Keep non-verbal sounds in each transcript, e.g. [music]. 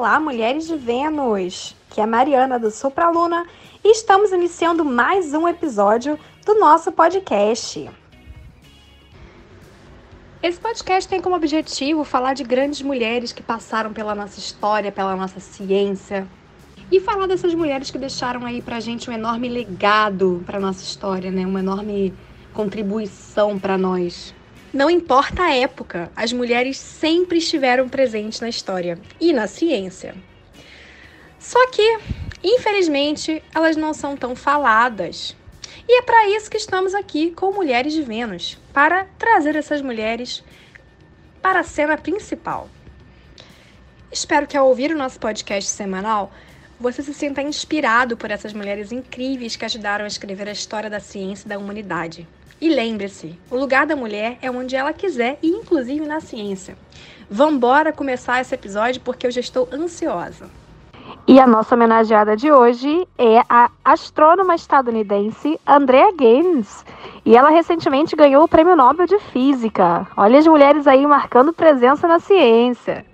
Olá, mulheres de Vênus! Que é Mariana do Supraluna e estamos iniciando mais um episódio do nosso podcast. Esse podcast tem como objetivo falar de grandes mulheres que passaram pela nossa história, pela nossa ciência, e falar dessas mulheres que deixaram aí pra gente um enorme legado para nossa história, né? Uma enorme contribuição para nós. Não importa a época, as mulheres sempre estiveram presentes na história e na ciência. Só que, infelizmente, elas não são tão faladas. E é para isso que estamos aqui com Mulheres de Vênus para trazer essas mulheres para a cena principal. Espero que ao ouvir o nosso podcast semanal, você se sinta inspirado por essas mulheres incríveis que ajudaram a escrever a história da ciência e da humanidade. E lembre-se, o lugar da mulher é onde ela quiser e inclusive na ciência. Vambora começar esse episódio porque eu já estou ansiosa. E a nossa homenageada de hoje é a astrônoma estadunidense Andrea Gaines. E ela recentemente ganhou o Prêmio Nobel de Física. Olha as mulheres aí marcando presença na ciência.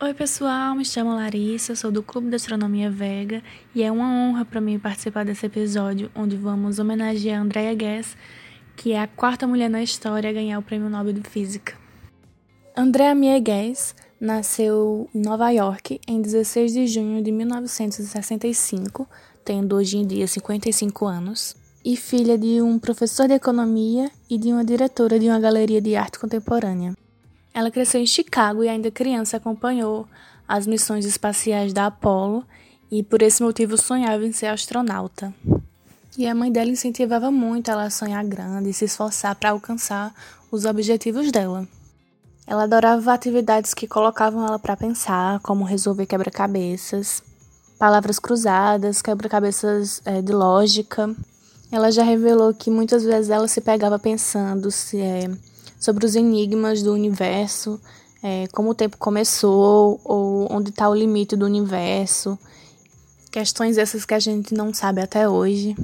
Oi, pessoal, me chamo Larissa, sou do Clube de Astronomia Vega e é uma honra para mim participar desse episódio onde vamos homenagear Andrea Guess, que é a quarta mulher na história a ganhar o Prêmio Nobel de Física. Andrea Mie Guess nasceu em Nova York em 16 de junho de 1965, tendo hoje em dia 55 anos, e filha de um professor de economia e de uma diretora de uma galeria de arte contemporânea. Ela cresceu em Chicago e ainda criança acompanhou as missões espaciais da Apollo e por esse motivo sonhava em ser astronauta. E a mãe dela incentivava muito ela a sonhar grande e se esforçar para alcançar os objetivos dela. Ela adorava atividades que colocavam ela para pensar, como resolver quebra-cabeças, palavras cruzadas, quebra-cabeças é, de lógica. Ela já revelou que muitas vezes ela se pegava pensando se é, sobre os enigmas do universo, é, como o tempo começou, ou onde está o limite do universo, questões essas que a gente não sabe até hoje.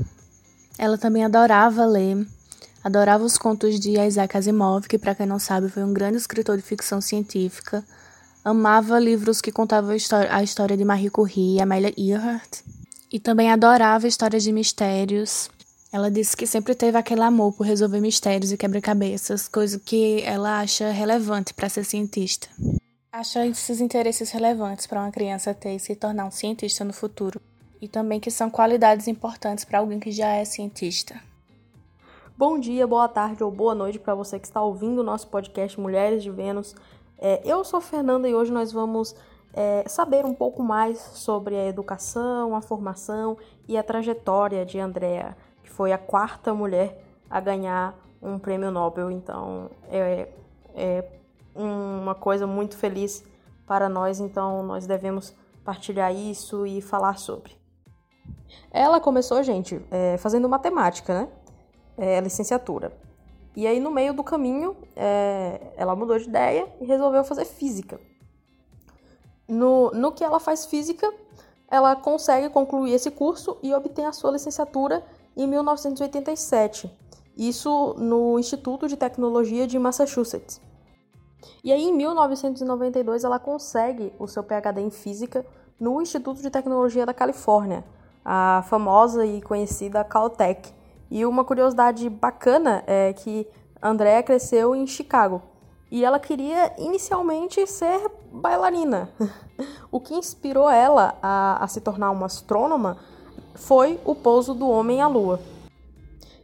Ela também adorava ler, adorava os contos de Isaac Asimov, que, para quem não sabe, foi um grande escritor de ficção científica. Amava livros que contavam a história de Marie Curie e Amelia Earhart. E também adorava histórias de mistérios, ela disse que sempre teve aquele amor por resolver mistérios e quebra-cabeças, coisa que ela acha relevante para ser cientista. Acha esses interesses relevantes para uma criança ter e se tornar um cientista no futuro, e também que são qualidades importantes para alguém que já é cientista. Bom dia, boa tarde ou boa noite para você que está ouvindo o nosso podcast Mulheres de Vênus. É, eu sou Fernanda e hoje nós vamos é, saber um pouco mais sobre a educação, a formação e a trajetória de Andrea foi a quarta mulher a ganhar um prêmio Nobel. Então é, é uma coisa muito feliz para nós, então nós devemos partilhar isso e falar sobre. Ela começou, gente, é, fazendo matemática, né? É, licenciatura. E aí, no meio do caminho, é, ela mudou de ideia e resolveu fazer física. No, no que ela faz física, ela consegue concluir esse curso e obtém a sua licenciatura em 1987, isso no Instituto de Tecnologia de Massachusetts. E aí, em 1992, ela consegue o seu PhD em Física no Instituto de Tecnologia da Califórnia, a famosa e conhecida Caltech. E uma curiosidade bacana é que Andrea cresceu em Chicago e ela queria inicialmente ser bailarina. [laughs] o que inspirou ela a, a se tornar uma astrônoma foi o pouso do homem à Lua.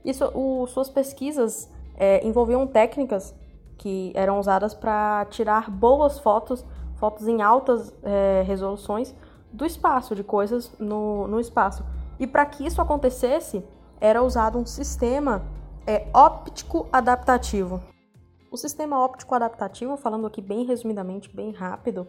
Isso, o, suas pesquisas é, envolviam técnicas que eram usadas para tirar boas fotos, fotos em altas é, resoluções do espaço, de coisas no, no espaço. E para que isso acontecesse, era usado um sistema é, óptico adaptativo. O sistema óptico adaptativo, falando aqui bem resumidamente, bem rápido,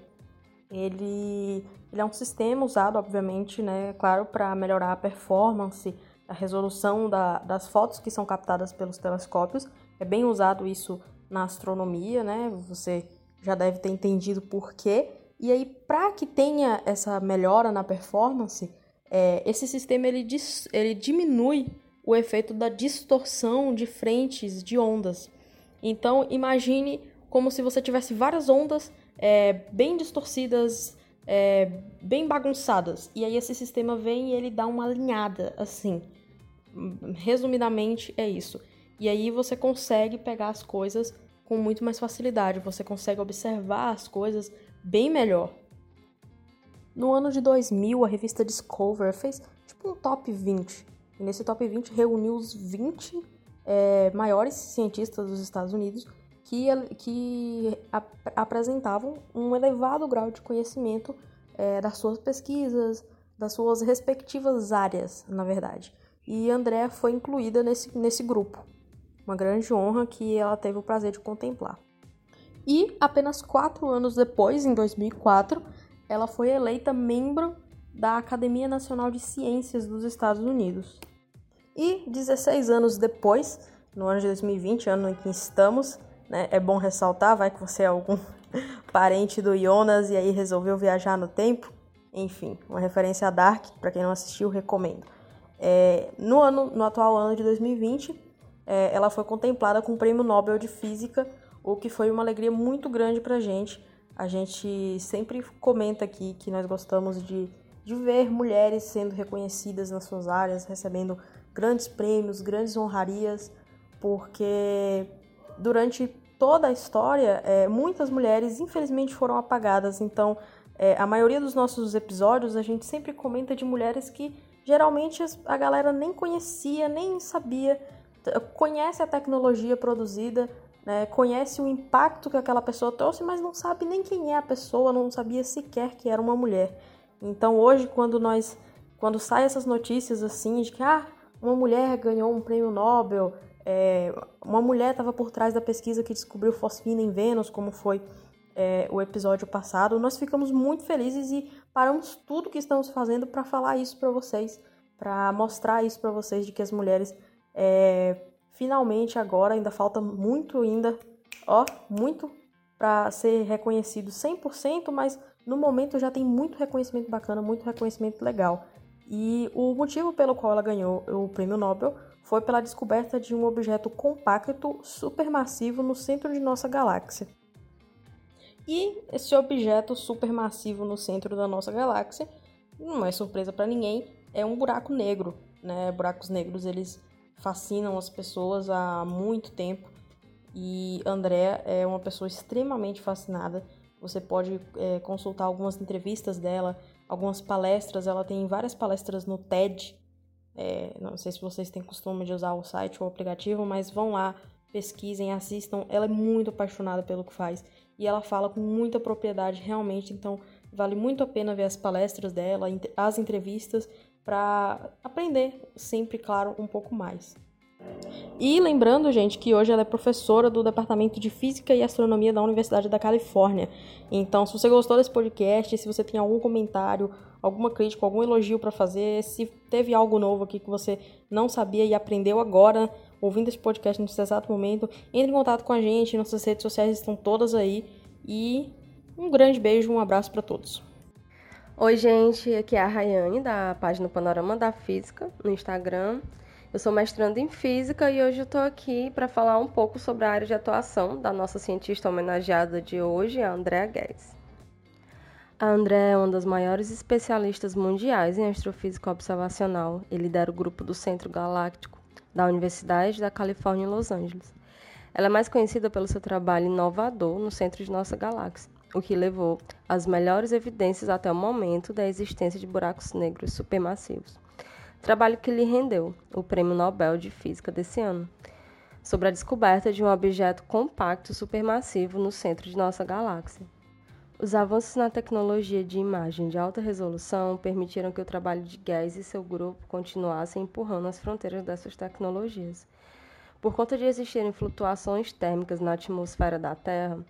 ele, ele é um sistema usado, obviamente, né, claro, para melhorar a performance, a resolução da, das fotos que são captadas pelos telescópios. é bem usado isso na astronomia, né? Você já deve ter entendido por quê. E aí, para que tenha essa melhora na performance, é, esse sistema ele, ele diminui o efeito da distorção de frentes de ondas. Então, imagine como se você tivesse várias ondas é, bem distorcidas, é, bem bagunçadas. E aí esse sistema vem e ele dá uma alinhada, assim. Resumidamente, é isso. E aí você consegue pegar as coisas com muito mais facilidade, você consegue observar as coisas bem melhor. No ano de 2000, a revista Discover fez tipo um top 20. E nesse top 20 reuniu os 20 é, maiores cientistas dos Estados Unidos que, que ap apresentavam um elevado grau de conhecimento é, das suas pesquisas, das suas respectivas áreas, na verdade. E André foi incluída nesse, nesse grupo uma grande honra que ela teve o prazer de contemplar. E apenas quatro anos depois, em 2004, ela foi eleita membro da Academia Nacional de Ciências dos Estados Unidos. E 16 anos depois, no ano de 2020, ano em que estamos, né, é bom ressaltar, vai que você é algum [laughs] parente do Jonas e aí resolveu viajar no tempo. Enfim, uma referência a Dark, para quem não assistiu, recomendo. É, no, ano, no atual ano de 2020, é, ela foi contemplada com o Prêmio Nobel de Física, o que foi uma alegria muito grande para gente. A gente sempre comenta aqui que nós gostamos de, de ver mulheres sendo reconhecidas nas suas áreas, recebendo grandes prêmios, grandes honrarias, porque durante toda a história, é, muitas mulheres infelizmente foram apagadas. Então, é, a maioria dos nossos episódios a gente sempre comenta de mulheres que geralmente a galera nem conhecia, nem sabia conhece a tecnologia produzida, né, conhece o impacto que aquela pessoa trouxe, mas não sabe nem quem é a pessoa, não sabia sequer que era uma mulher. Então hoje, quando nós, quando saem essas notícias assim de que ah, uma mulher ganhou um prêmio Nobel, é, uma mulher estava por trás da pesquisa que descobriu fosfina em Vênus, como foi é, o episódio passado, nós ficamos muito felizes e paramos tudo que estamos fazendo para falar isso para vocês, para mostrar isso para vocês de que as mulheres é, finalmente agora ainda falta muito ainda, ó, muito para ser reconhecido 100%, mas no momento já tem muito reconhecimento bacana, muito reconhecimento legal. E o motivo pelo qual ela ganhou o prêmio Nobel foi pela descoberta de um objeto compacto supermassivo no centro de nossa galáxia. E esse objeto supermassivo no centro da nossa galáxia, não é surpresa para ninguém, é um buraco negro. Né? Buracos negros eles fascinam as pessoas há muito tempo e Andrea é uma pessoa extremamente fascinada. Você pode é, consultar algumas entrevistas dela, algumas palestras. Ela tem várias palestras no TED. É, não sei se vocês têm costume de usar o site ou o aplicativo, mas vão lá, pesquisem, assistam. Ela é muito apaixonada pelo que faz e ela fala com muita propriedade realmente. Então vale muito a pena ver as palestras dela, as entrevistas para aprender sempre, claro, um pouco mais. E lembrando, gente, que hoje ela é professora do Departamento de Física e Astronomia da Universidade da Califórnia. Então, se você gostou desse podcast, se você tem algum comentário, alguma crítica, algum elogio para fazer, se teve algo novo aqui que você não sabia e aprendeu agora, ouvindo esse podcast nesse exato momento, entre em contato com a gente, nossas redes sociais estão todas aí. E um grande beijo, um abraço para todos. Oi, gente, aqui é a Rayane, da página Panorama da Física, no Instagram. Eu sou mestrando em Física e hoje eu estou aqui para falar um pouco sobre a área de atuação da nossa cientista homenageada de hoje, a Andrea Guedes. A Andrea é uma das maiores especialistas mundiais em astrofísica observacional e lidera o grupo do Centro Galáctico da Universidade da Califórnia em Los Angeles. Ela é mais conhecida pelo seu trabalho inovador no centro de nossa galáxia o que levou às melhores evidências até o momento da existência de buracos negros supermassivos. Trabalho que lhe rendeu o Prêmio Nobel de Física desse ano, sobre a descoberta de um objeto compacto supermassivo no centro de nossa galáxia. Os avanços na tecnologia de imagem de alta resolução permitiram que o trabalho de Guess e seu grupo continuassem empurrando as fronteiras dessas tecnologias. Por conta de existirem flutuações térmicas na atmosfera da Terra,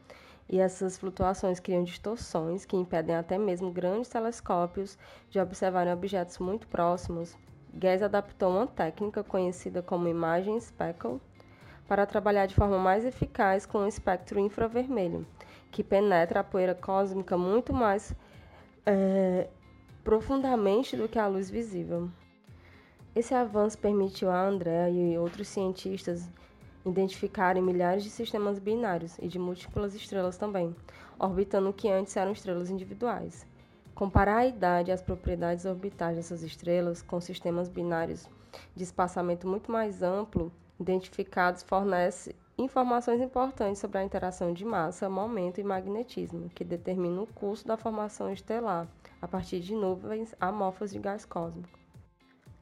e essas flutuações criam distorções que impedem até mesmo grandes telescópios de observarem objetos muito próximos. Guess adaptou uma técnica conhecida como imagem speckle para trabalhar de forma mais eficaz com o espectro infravermelho, que penetra a poeira cósmica muito mais é, profundamente do que a luz visível. Esse avanço permitiu a Andrea e outros cientistas identificarem milhares de sistemas binários e de múltiplas estrelas também, orbitando o que antes eram estrelas individuais. Comparar a idade e as propriedades orbitais dessas estrelas com sistemas binários de espaçamento muito mais amplo identificados fornece informações importantes sobre a interação de massa, momento e magnetismo, que determina o curso da formação estelar a partir de nuvens amorfas de gás cósmico.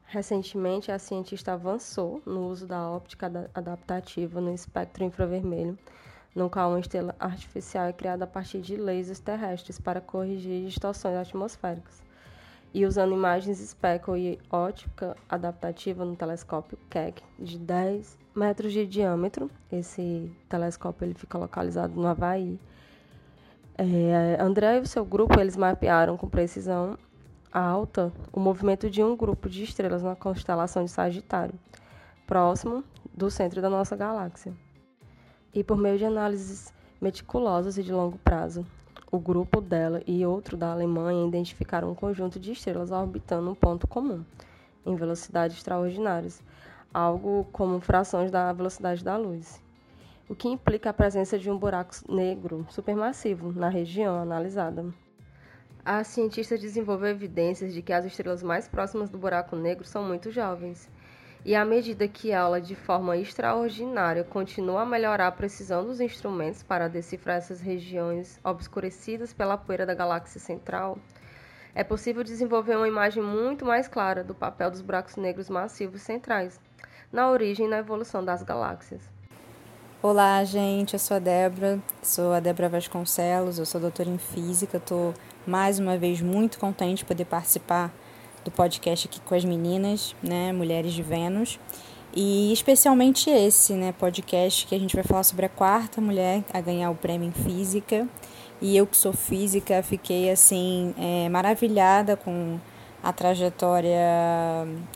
Recentemente, a cientista avançou no uso da óptica adaptativa no espectro infravermelho, no qual uma estrela artificial é criada a partir de lasers terrestres para corrigir distorções atmosféricas. E usando imagens speckle e óptica adaptativa no telescópio Keck de 10 metros de diâmetro. Esse telescópio ele fica localizado no Havaí. É, André e o seu grupo eles mapearam com precisão alta o movimento de um grupo de estrelas na constelação de Sagitário, próximo do centro da nossa galáxia. E por meio de análises meticulosas e de longo prazo, o grupo dela e outro da Alemanha identificaram um conjunto de estrelas orbitando um ponto comum, em velocidades extraordinárias, algo como frações da velocidade da luz, o que implica a presença de um buraco negro supermassivo na região analisada. A cientista desenvolveu evidências de que as estrelas mais próximas do buraco negro são muito jovens. E à medida que ela, de forma extraordinária, continua a melhorar a precisão dos instrumentos para decifrar essas regiões obscurecidas pela poeira da galáxia central, é possível desenvolver uma imagem muito mais clara do papel dos buracos negros massivos centrais na origem e na evolução das galáxias. Olá, gente, eu sou a Débora, sou a Débora Vasconcelos, eu sou doutora em Física, estou mais uma vez muito contente de poder participar do podcast aqui com as meninas, né, Mulheres de Vênus. E especialmente esse, né, podcast que a gente vai falar sobre a quarta mulher a ganhar o prêmio em física. E eu que sou física, fiquei assim é, maravilhada com a trajetória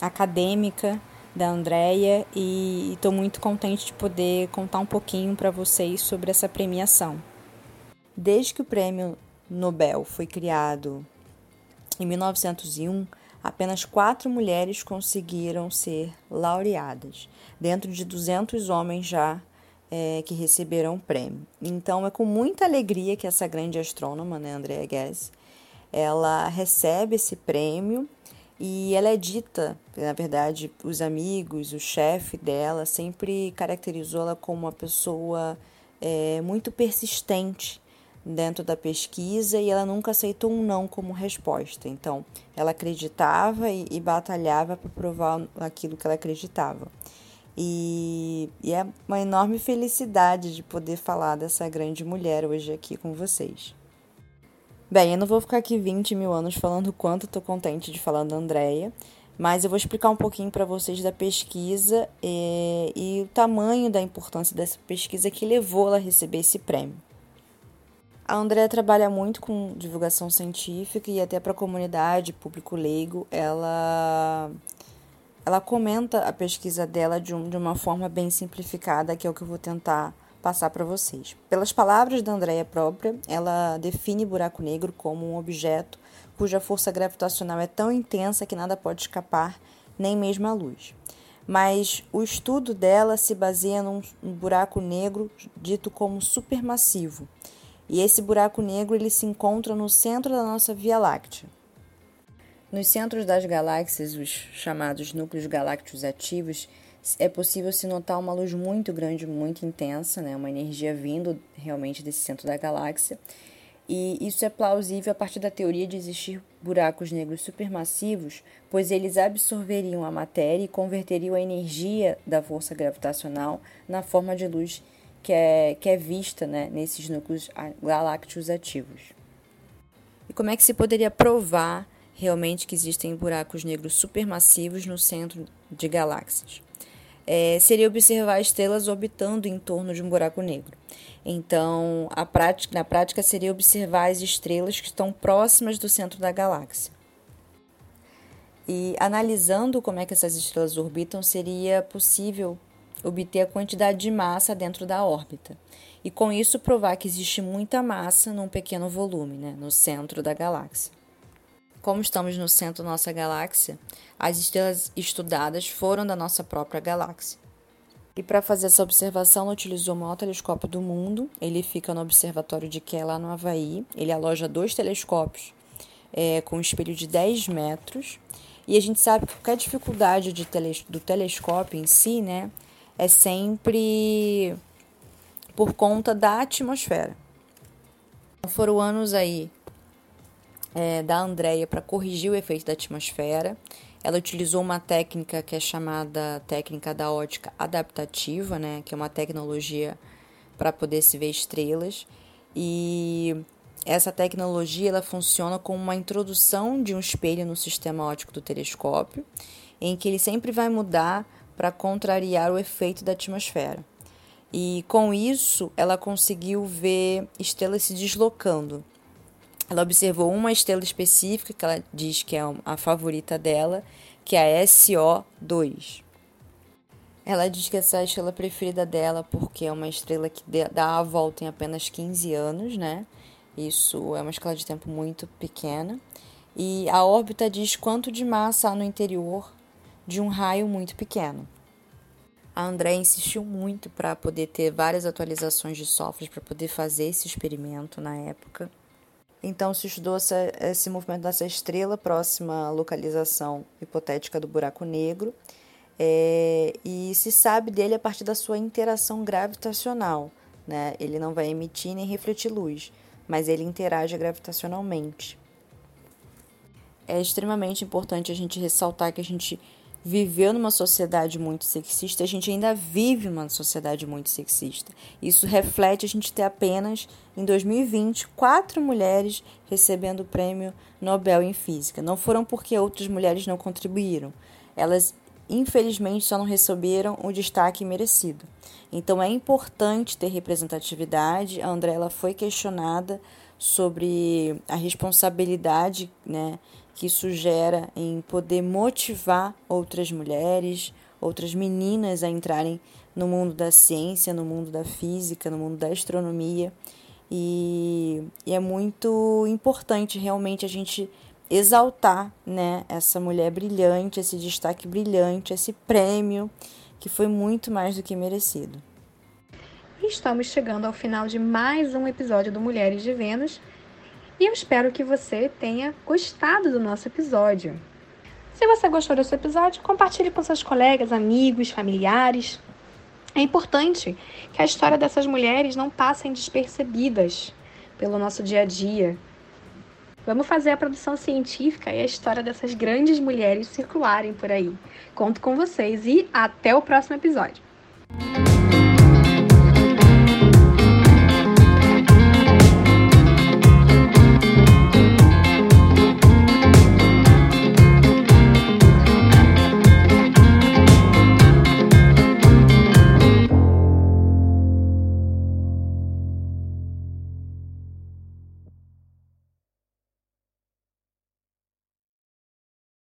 acadêmica da Andrea e estou muito contente de poder contar um pouquinho para vocês sobre essa premiação. Desde que o prêmio Nobel foi criado em 1901, apenas quatro mulheres conseguiram ser laureadas, dentro de 200 homens já é, que receberam o prêmio. Então é com muita alegria que essa grande astrônoma, né, Andrea Ghez, ela recebe esse prêmio e ela é dita, na verdade, os amigos, o chefe dela sempre caracterizou ela como uma pessoa é, muito persistente dentro da pesquisa e ela nunca aceitou um não como resposta. Então, ela acreditava e, e batalhava para provar aquilo que ela acreditava. E, e é uma enorme felicidade de poder falar dessa grande mulher hoje aqui com vocês. Bem, eu não vou ficar aqui 20 mil anos falando quanto estou contente de falar da Andrea, mas eu vou explicar um pouquinho para vocês da pesquisa e, eh, e o tamanho da importância dessa pesquisa que levou ela a receber esse prêmio. A Andrea trabalha muito com divulgação científica e até para a comunidade, público leigo, ela ela comenta a pesquisa dela de, um, de uma forma bem simplificada, que é o que eu vou tentar passar para vocês. Pelas palavras da Andrea própria, ela define buraco negro como um objeto cuja força gravitacional é tão intensa que nada pode escapar, nem mesmo a luz. Mas o estudo dela se baseia num buraco negro dito como supermassivo, e esse buraco negro ele se encontra no centro da nossa Via Láctea. Nos centros das galáxias, os chamados núcleos galácticos ativos, é possível se notar uma luz muito grande, muito intensa, né? uma energia vindo realmente desse centro da galáxia. E isso é plausível a partir da teoria de existir buracos negros supermassivos, pois eles absorveriam a matéria e converteriam a energia da força gravitacional na forma de luz que é, que é vista né, nesses núcleos galácticos ativos. E como é que se poderia provar realmente que existem buracos negros supermassivos no centro de galáxias? É, seria observar estrelas orbitando em torno de um buraco negro. Então, prática, na prática, seria observar as estrelas que estão próximas do centro da galáxia. E analisando como é que essas estrelas orbitam, seria possível obter a quantidade de massa dentro da órbita. E com isso provar que existe muita massa num pequeno volume, né, no centro da galáxia. Como estamos no centro da nossa galáxia, as estrelas estudadas foram da nossa própria galáxia. E para fazer essa observação, ela utilizou o maior telescópio do mundo. Ele fica no Observatório de Keck, lá no Havaí. Ele aloja dois telescópios é, com um espelho de 10 metros. E a gente sabe que qualquer dificuldade de do telescópio em si, né, é sempre por conta da atmosfera. Foram anos aí é, da Andrea para corrigir o efeito da atmosfera. Ela utilizou uma técnica que é chamada técnica da ótica adaptativa, né, que é uma tecnologia para poder se ver estrelas. E essa tecnologia ela funciona como uma introdução de um espelho no sistema óptico do telescópio, em que ele sempre vai mudar para contrariar o efeito da atmosfera. E com isso, ela conseguiu ver estrelas se deslocando. Ela observou uma estrela específica que ela diz que é a favorita dela, que é a SO2. Ela diz que essa é a estrela preferida dela porque é uma estrela que dá a volta em apenas 15 anos, né? Isso é uma escala de tempo muito pequena. E a órbita diz quanto de massa há no interior de um raio muito pequeno. A André insistiu muito para poder ter várias atualizações de software para poder fazer esse experimento na época. Então se estudou esse movimento dessa estrela próxima à localização hipotética do buraco negro é, e se sabe dele a partir da sua interação gravitacional. Né? Ele não vai emitir nem refletir luz, mas ele interage gravitacionalmente. É extremamente importante a gente ressaltar que a gente viveu numa sociedade muito sexista, a gente ainda vive numa sociedade muito sexista. Isso reflete a gente ter apenas, em 2020, quatro mulheres recebendo o prêmio Nobel em Física. Não foram porque outras mulheres não contribuíram. Elas, infelizmente, só não receberam o destaque merecido. Então, é importante ter representatividade. A André ela foi questionada sobre a responsabilidade, né? Que isso gera em poder motivar outras mulheres, outras meninas a entrarem no mundo da ciência, no mundo da física, no mundo da astronomia. E, e é muito importante realmente a gente exaltar né, essa mulher brilhante, esse destaque brilhante, esse prêmio que foi muito mais do que merecido. Estamos chegando ao final de mais um episódio do Mulheres de Vênus. E eu espero que você tenha gostado do nosso episódio. Se você gostou desse episódio, compartilhe com seus colegas, amigos, familiares. É importante que a história dessas mulheres não passem despercebidas pelo nosso dia a dia. Vamos fazer a produção científica e a história dessas grandes mulheres circularem por aí. Conto com vocês e até o próximo episódio.